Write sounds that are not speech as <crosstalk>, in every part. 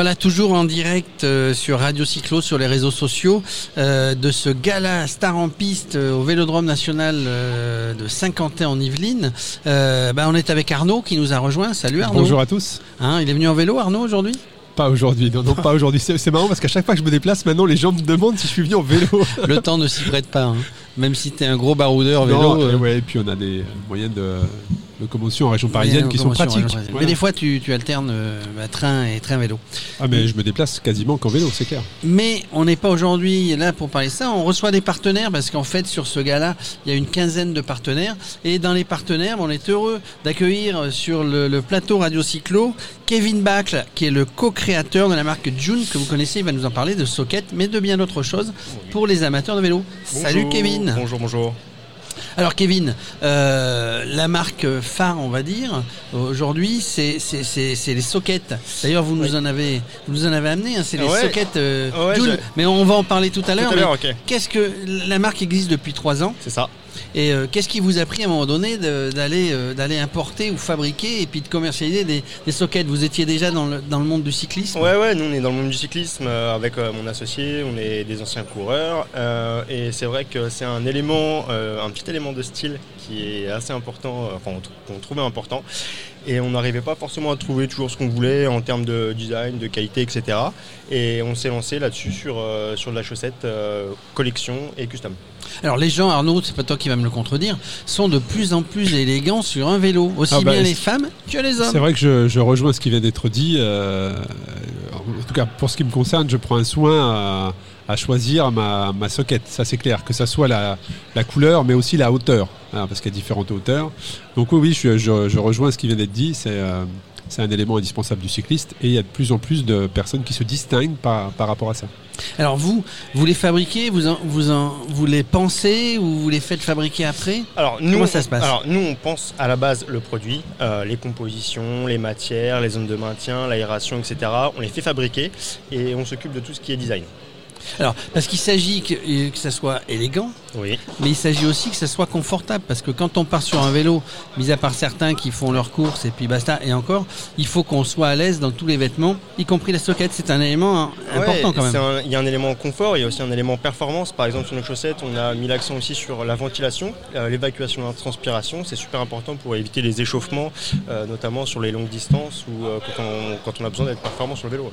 Voilà, toujours en direct euh, sur Radio Cyclo, sur les réseaux sociaux, euh, de ce gala Star en piste euh, au Vélodrome national de Saint-Quentin en Yvelines. Bah, on est avec Arnaud qui nous a rejoint. Salut Arnaud. Bonjour à tous. Hein, il est venu en vélo Arnaud aujourd'hui? Pas aujourd'hui, non, non, pas aujourd'hui. C'est marrant parce qu'à chaque fois que je me déplace, maintenant les gens me demandent si je suis venu en vélo. <laughs> Le temps ne s'y prête pas. hein. Même si tu es un gros baroudeur vélo. Non, et ouais, et puis on a des moyens de locomotion en région parisienne qui sont pratiques. Voilà. Mais des fois, tu, tu alternes euh, bah, train et train vélo. Ah mais je me déplace quasiment qu'en vélo, c'est clair. Mais on n'est pas aujourd'hui là pour parler de ça. On reçoit des partenaires parce qu'en fait, sur ce gala, il y a une quinzaine de partenaires. Et dans les partenaires, on est heureux d'accueillir sur le, le plateau Radio Cyclo Kevin Bacle, qui est le co-créateur de la marque June, que vous connaissez. Il va nous en parler de Socket, mais de bien d'autres choses pour les amateurs de vélo. Salut. Kevin. Bonjour, bonjour. Alors Kevin, euh, la marque phare, on va dire, aujourd'hui, c'est les sockets. D'ailleurs, vous nous en avez, vous nous en avez amené. hein, c'est les Ouais. sockets euh, Ouais, Joule. j'ai- Mais on va en parler tout à l'heure. Qu'est-ce que la marque existe depuis trois ans? C'est ça. Et euh, qu'est-ce qui vous a pris à un moment donné euh, d'aller importer ou fabriquer et puis de commercialiser des, sockets? Vous étiez déjà dans le, dans le monde du cyclisme? Ouais, ouais, nous on est dans le monde du cyclisme euh, avec mon associé, on est des anciens coureurs et c'est vrai que c'est un élément, un petit élément de style qui est assez important, enfin qu'on trouvait important et on n'arrivait pas forcément à trouver toujours ce qu'on voulait en termes de design, de qualité, etc. Et on s'est lancé là-dessus sur, euh, sur de la chaussette euh, collection et custom. Alors les gens, Arnaud, c'est pas toi qui vas me le contredire, sont de plus en plus élégants sur un vélo, aussi Ah bah, bien les femmes que les hommes. C'est vrai que je, je rejoins ce qui vient d'être dit. euh, en tout cas, pour ce qui me concerne, je prends un soin à, à choisir ma, ma socket. Ça, c'est clair. Que ça soit la, la couleur, mais aussi la hauteur. hein, parce qu'il y a différentes hauteurs. Donc, oui, oui, je, je- je rejoins ce qui vient d'être dit. C'est. euh, c'est un élément indispensable du cycliste et il y a de plus en plus de personnes qui se distinguent par, par rapport à ça. Alors vous, vous les fabriquez, vous, en- vous, en- vous les pensez ou vous les faites fabriquer après? Alors, nous, Comment ça on- se passe? Alors, nous, on pense à la base le produit, euh, les compositions, les matières, les zones de maintien, l'aération, etc. On les fait fabriquer et on s'occupe de tout ce qui est design. Alors, parce qu'il s'agit que, euh, que ça soit élégant, Oui. mais il s'agit aussi que ça soit confortable. Parce que quand on part sur un vélo, mis à part certains qui font leurs courses et puis basta, et encore, il faut qu'on soit à l'aise dans tous les vêtements, y compris la socket. C'est un élément important Ouais, quand même. Il y a un élément confort, il y a aussi un élément performance. Par exemple, sur nos chaussettes, on a mis l'accent aussi sur la ventilation, euh, l'évacuation de la transpiration. C'est super important pour éviter les échauffements, euh, notamment sur les longues distances ou euh, quand, on, quand on a besoin d'être performant sur le vélo.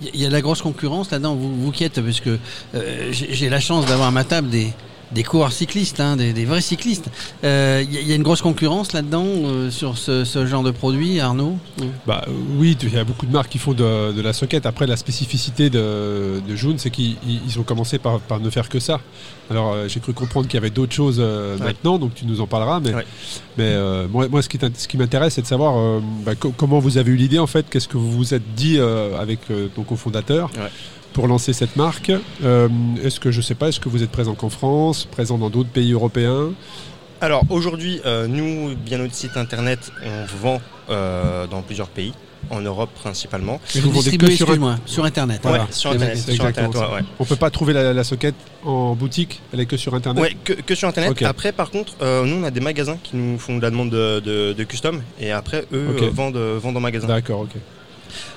Il y a de la grosse concurrence là-dedans, vous, vous qui êtes, parce que euh, j'ai la chance d'avoir à ma table des, des coureurs cyclistes, hein, des, des vrais cyclistes. Euh, Il y, a- il y a une grosse concurrence là-dedans euh, sur ce, ce genre de produit, Arnaud Bah, euh, oui, il y a beaucoup de marques qui font de, de la socket. Après, la spécificité de, de Joon, c'est qu'ils ils- ils ont commencé par, par ne faire que ça. Alors, euh, j'ai cru comprendre qu'il y avait d'autres choses euh, Ouais. maintenant, donc tu nous en parleras. Mais, Ouais. mais euh, moi, moi, ce qui, t'int- ce qui m'intéresse, c'est de savoir euh, bah, co- comment vous avez eu l'idée, en fait? Qu'est-ce que vous vous êtes dit euh, avec euh, ton cofondateur? Ouais. Pour lancer cette marque Euh, Est-ce que, je sais pas, est-ce que vous êtes présent qu'en France, présent dans d'autres pays européens? Alors aujourd'hui, euh, nous, via notre site internet, on vend euh, dans plusieurs pays, en Europe principalement. Et Vous vendez que distribuez, sur sur Internet. Voilà. Sur internet. Sur internet ça. ouais, ouais. On peut pas trouver la, la socket en boutique, elle est que sur Internet? Ouais, que, que sur internet. Après, par contre, euh, nous on a des magasins qui nous font de la demande de, de- de custom et après eux euh, vendent, vendent en magasin. D'accord, ok.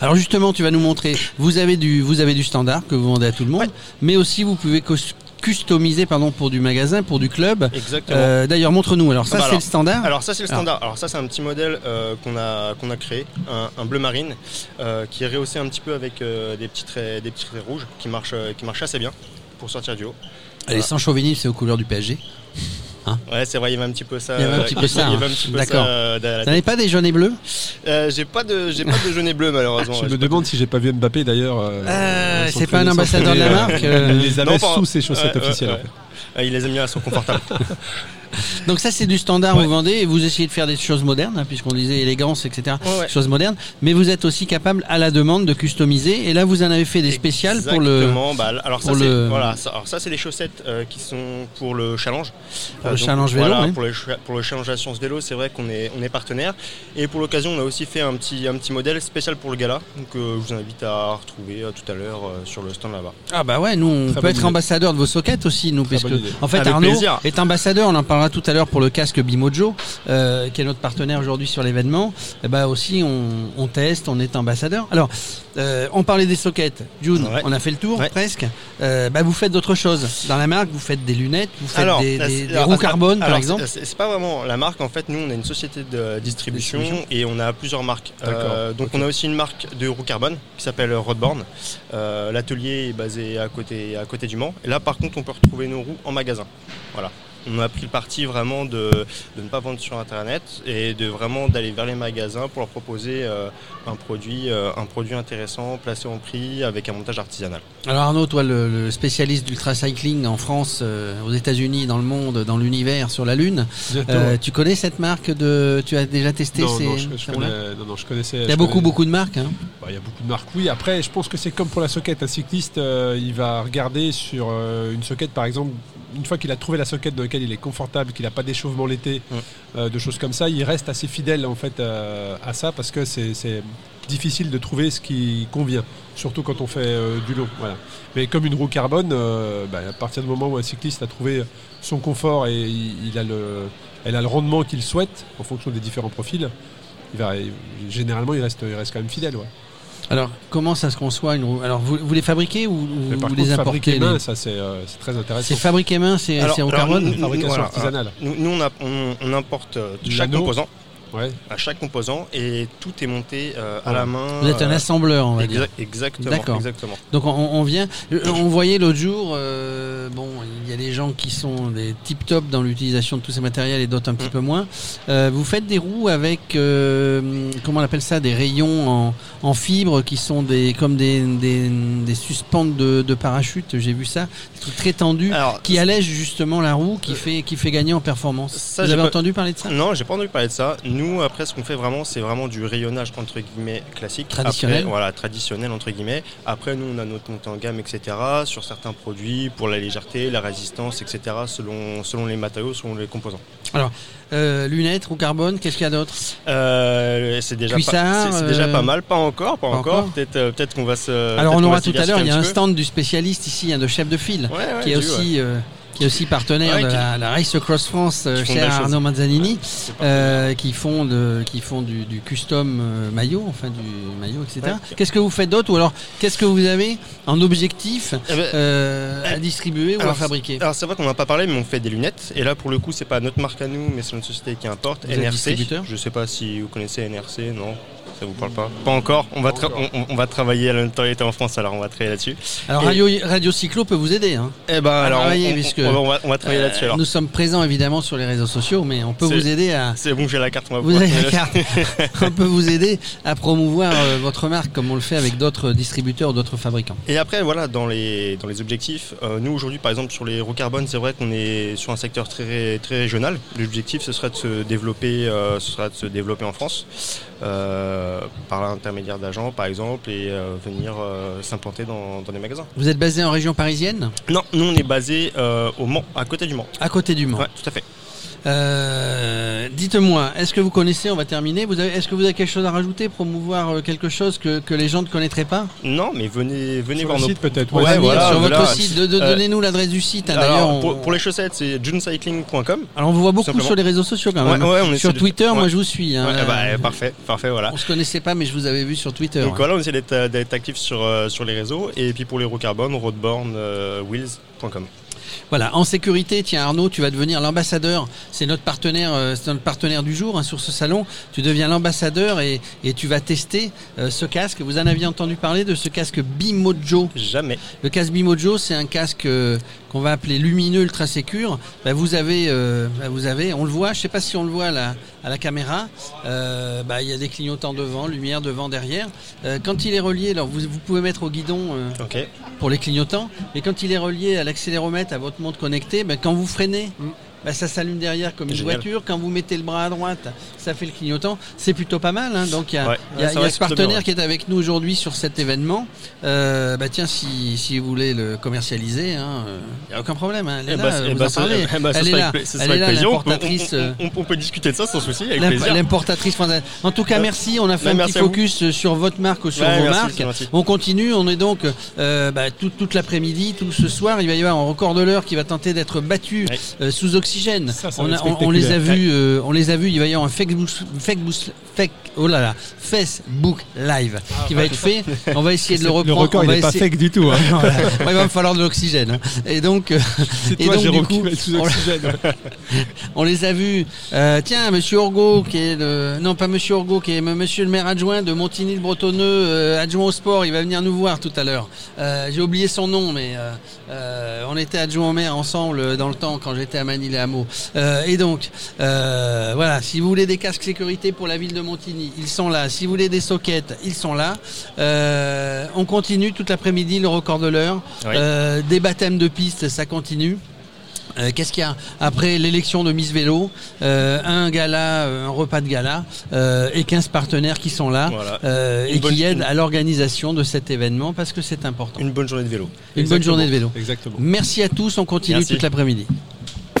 Alors justement, tu vas nous montrer, vous avez du, vous avez du standard que vous vendez à tout le monde, Ouais. mais aussi vous pouvez cus- customiser pardon, pour du magasin, pour du club. Exactement. Euh, D'ailleurs, montre-nous. Alors ça, Bah c'est le standard. Alors ça c'est le standard. Alors ça c'est un petit modèle euh, qu'on a qu'on a créé, un, un bleu marine euh, qui est rehaussé un petit peu avec des petits traits des petits traits rouges qui marche qui marche assez bien pour sortir du haut. Allez, sans chauvinisme, c'est aux couleurs du PSG. Ouais c'est vrai il y avait un petit peu ça. Il y avait un euh, petit peu ça, y avait hein. D'accord. ça euh, n'avez pas des jaunes et bleus. Euh, j'ai pas de j'ai pas de jaune et bleu malheureusement. Je me demande si j'ai pas vu Mbappé d'ailleurs. euh, Euh, c'est pas un ambassadeur de la marque, euh, euh, Il les avait Non, sous ses chaussettes Ouais, ouais, officielles. Ah, il les a mis à son confortable. <laughs> Donc ça c'est du standard, Ouais. vous vendez et vous essayez de faire des choses modernes, hein, puisqu'on disait élégance, etc. Ouais, ouais. Choses modernes, mais vous êtes aussi capable à la demande de customiser. Et là vous en avez fait des spéciales pour le. Exactement. Bah, alors ça, c'est le- voilà, ça, alors ça c'est les chaussettes euh, qui sont pour le challenge. Pour le challenge vélo, Voilà, pour, le, pour le challenge Assurance Vélo, c'est vrai qu'on est on est partenaire. Et pour l'occasion, on a aussi fait un petit un petit modèle spécial pour le gala. Donc euh, je vous invite à retrouver euh, tout à l'heure euh, sur le stand là-bas. Ah bah ouais, nous on Très peut être ambassadeur de vos sockets aussi, nous, parce que en fait Avec Arnaud plaisir. est ambassadeur. On en parlera tout à l'heure pour le casque Bimojo, euh, qui est notre partenaire aujourd'hui sur l'événement. Et bah aussi on, on teste, on est ambassadeur. Alors euh, on parlait des sockets. June, Ouais. on a fait le tour Ouais. presque. Euh, bah vous faites d'autres choses dans la marque. Vous faites des lunettes, vous faites des, là, des- alors, roues carbone par alors, exemple. c'est- pas vraiment la marque. En fait, nous, on a une société de distribution, Distribution. et on a plusieurs marques. Donc, on a aussi une marque de roues carbone qui s'appelle Rodborn. L'atelier est basé à côté, à côté du Mans. Et là, par contre, on peut retrouver nos en magasin. Voilà. On a pris le parti vraiment de, de ne pas vendre sur Internet et de vraiment d'aller vers les magasins pour leur proposer euh, un, produit, euh, un produit intéressant, placé en prix, avec un montage artisanal. Alors Arnaud, toi le, le spécialiste d'ultra cycling en France, euh, aux États-Unis, dans le monde, dans l'univers, sur la Lune. Euh, tu connais cette marque de Tu as déjà testé non, ces, non, je, je ces connais, roues-là non, non, je connaissais. Il y a beaucoup connais- beaucoup de marques. Hein. Bah, Il y a beaucoup de marques, oui. Après, je pense que c'est comme pour la socket. Un cycliste, euh, il va regarder sur euh, une socket, par exemple, une fois qu'il a trouvé la socket dans laquelle il est confortable, qu'il n'a pas d'échauffement l'été, Ouais. euh, de choses comme ça, il reste assez fidèle en fait euh, à ça parce que c'est difficile de trouver ce qui convient, surtout quand on fait euh, du long. Voilà. Mais comme une roue carbone, bah, à partir du moment où un cycliste a trouvé son confort et il, il a le, elle a le rendement qu'il souhaite en fonction des différents profils, il va, il- généralement il reste, il reste quand même fidèle. Ouais. Alors comment ça se conçoit une roue? Alors vous, vous les fabriquez ou, par vous contre, les importez main, les- ça c'est euh, c'est très intéressant. C'est fabriqué main, c'est en carbone nous- Fabrication voilà, artisanale. Nous, nous, on, a- on- on importe euh, chaque composant, Ouais. à chaque composant, et tout est monté euh, à la main. Vous êtes un euh, assembleur, on va dire. exa- Exactement. D'accord. exactement. Donc on, on vient, euh, on voyait l'autre jour, euh, bon, il y a des gens qui sont des tip top dans l'utilisation de tous ces matériels et d'autres un petit Mm. peu moins. Euh, vous faites des roues avec, euh, comment on appelle ça, des rayons en, en fibre qui sont des comme des, des, des suspentes de, de parachute. J'ai vu ça, des trucs très tendus Alors, qui allègent justement la roue, qui fait qui fait gagner en performance. Ça, vous avez pas- entendu parler de ça? Non, j'ai pas entendu parler de ça. Nous, après, ce qu'on fait vraiment, c'est vraiment du rayonnage entre guillemets classique. Traditionnel. Après, voilà, traditionnel entre guillemets. Après, nous, on a notre montée en gamme, etc. Sur certains produits, pour la légèreté, la résistance, etc. Selon, selon les matériaux, selon les composants. Euh, Lunettes, roue carbone, qu'est-ce qu'il y a d'autre? Euh, c'est déjà, Cuissard, pas, c'est- déjà euh, pas mal, pas encore, pas, pas encore. encore Peut-être, peut-être qu'on va se. Alors on aura tout à l'heure, il y a un peu. stand du spécialiste ici, hein, de chef de file. Ouais, ouais, qui est ouais. Qui est aussi partenaire Ouais, de la, la Race Across France, euh, cher Arnaud Manzanini, euh, qui font de, qui font du, du custom euh, maillot, enfin du maillot, etc. Ouais. Qu'est-ce que vous faites d'autre? Ou alors qu'est-ce que vous avez en objectif Eh ben, euh, à distribuer ou à fabriquer? Alors c'est vrai qu'on n'a pas parlé, mais on fait des lunettes. Et là, pour le coup, c'est pas notre marque à nous, mais c'est une société qui importe. Vous NRC. Je sais pas si vous connaissez NRC, non Ça vous parle pas Pas encore. On va. On, on va travailler à la notoriété en France, alors on va travailler là-dessus. Alors Et- Radio, Radio Cyclo peut vous aider. Hein. Eh ben alors, on, travailler, on- puisque, on va, on travailler là-dessus. Euh, Alors, nous sommes présents évidemment sur les réseaux sociaux, mais on peut vous aider à c'est bon, j'ai la carte. On va vous avez la carte. <laughs> on peut vous aider à promouvoir euh, votre marque comme on le fait avec d'autres distributeurs, d'autres fabricants. Et après, voilà, dans les, dans les objectifs, euh, nous aujourd'hui, par exemple, sur les roues carbone, c'est vrai qu'on est sur un secteur très, très régional. L'objectif, ce serait de se développer, euh, ce serait de se développer en France, euh, par l'intermédiaire d'agents, par exemple, et euh, venir euh, s'implanter dans, dans des magasins. Vous êtes basé en région parisienne, Non, nous, on est basé euh, au Mans, à côté du Mans. à côté du Mans. Ouais, tout à fait. Euh, Dites-moi, est-ce que vous connaissez, on va terminer, vous avez, est-ce que vous avez quelque chose à rajouter, promouvoir euh, quelque chose que, que les gens ne connaîtraient pas? Non, mais venez, venez Sur voir le nos site peut-être. Ouais, voilà, sur votre site, de, de- Euh, donnez-nous l'adresse du site. hein, Alors, D'ailleurs, on- pour, pour les chaussettes, c'est junecycling.com. alors on vous voit beaucoup simplement. sur les réseaux sociaux quand même. Ouais, ouais, on essaie sur de- Twitter, moi ouais. je vous suis. hein. Ouais, bah, parfait, parfait, voilà. On se connaissait pas, mais je vous avais vu sur Twitter. Donc hein. voilà, on essaie d'être, d'être actif sur, euh, sur les réseaux. Et puis pour les roues carbone, roadborn, euh, wheels.com. Voilà, en sécurité, tiens Arnaud, tu vas devenir l'ambassadeur. C'est notre partenaire, euh, c'est notre partenaire du jour hein, sur ce salon. Tu deviens l'ambassadeur et, et tu vas tester euh, ce casque. Vous en aviez entendu parler de ce casque Bimojo Jamais. Le casque Bimojo, c'est un casque euh, qu'on va appeler lumineux ultra sécure. Bah, vous avez, euh, bah, vous avez, on le voit. Je sais pas si on le voit là à la caméra. Euh, bah, il y a des clignotants devant, lumière devant, derrière. Euh, quand il est relié, alors vous, vous pouvez mettre au guidon euh, pour les clignotants, et quand il est relié à l'accéléromètre, à votre montre connectée, bah, quand vous freinez, bah, ça s'allume derrière comme une voiture. Quand vous mettez le bras à droite, ça fait le clignotant. C'est plutôt pas mal. hein. Donc il y a, Ouais. y a- y a ce partenaire bien, ouais. qui est avec nous aujourd'hui sur cet événement. Euh, bah tiens, si, si vous voulez le commercialiser, il n'y a aucun problème. hein. Elle est là, bah, vous bah, en ça- parlez. <laughs> bah, ce Elle est là, elle est là, plaisir. On peut- l'importatrice. on- euh, on- peut discuter de ça sans souci, avec plaisir. L'importatrice française. En tout cas, Ouais. merci. On a fait Ouais, un petit focus euh, sur votre marque ou sur vos merci, marques. On continue. On est donc euh, bah, tout- toute l'après-midi, tout ce soir. Il va y avoir un record de l'heure qui va tenter d'être battu euh, sous oxygène. On, les a vus. euh, on les a vus. Il va y avoir un Facebook, Facebook, fake- oh là là, Facebook Live qui va être fait. On va essayer de <laughs> le Le reprendre. record, il va n'est pas fake du tout. hein. <laughs> Voilà. <laughs> Ouais, il va me falloir de l'oxygène. hein. Et donc, euh, Et toi, donc, Jérôme, du coup, sous on- oxygène. on les a vus. Euh, tiens, Monsieur Orgo, qui est le, non pas Monsieur Orgo, qui est Monsieur le maire adjoint de Montigny-le-Bretonneux, adjoint au sport. Il va venir nous voir tout à l'heure. J'ai oublié son nom, mais on était adjoint au maire ensemble dans le temps quand j'étais à Manille Euh, et donc, euh, voilà, si vous voulez des casques sécurité pour la ville de Montigny, ils sont là. Si vous voulez des sockets, ils sont là. Euh, on continue toute l'après-midi, le record de l'heure. Oui. Des baptêmes de piste, ça continue. Euh, Qu'est-ce qu'il y a après l'élection de Miss Vélo? Euh, Un gala, un repas de gala euh, et 15 partenaires qui sont là Voilà. Une et bonne- qui aident une- à l'organisation de cet événement parce que c'est important. Une, Une bonne journée de vélo. bonne Exactement. journée de vélo. Exactement. Merci à tous, on continue Merci. toute l'après-midi.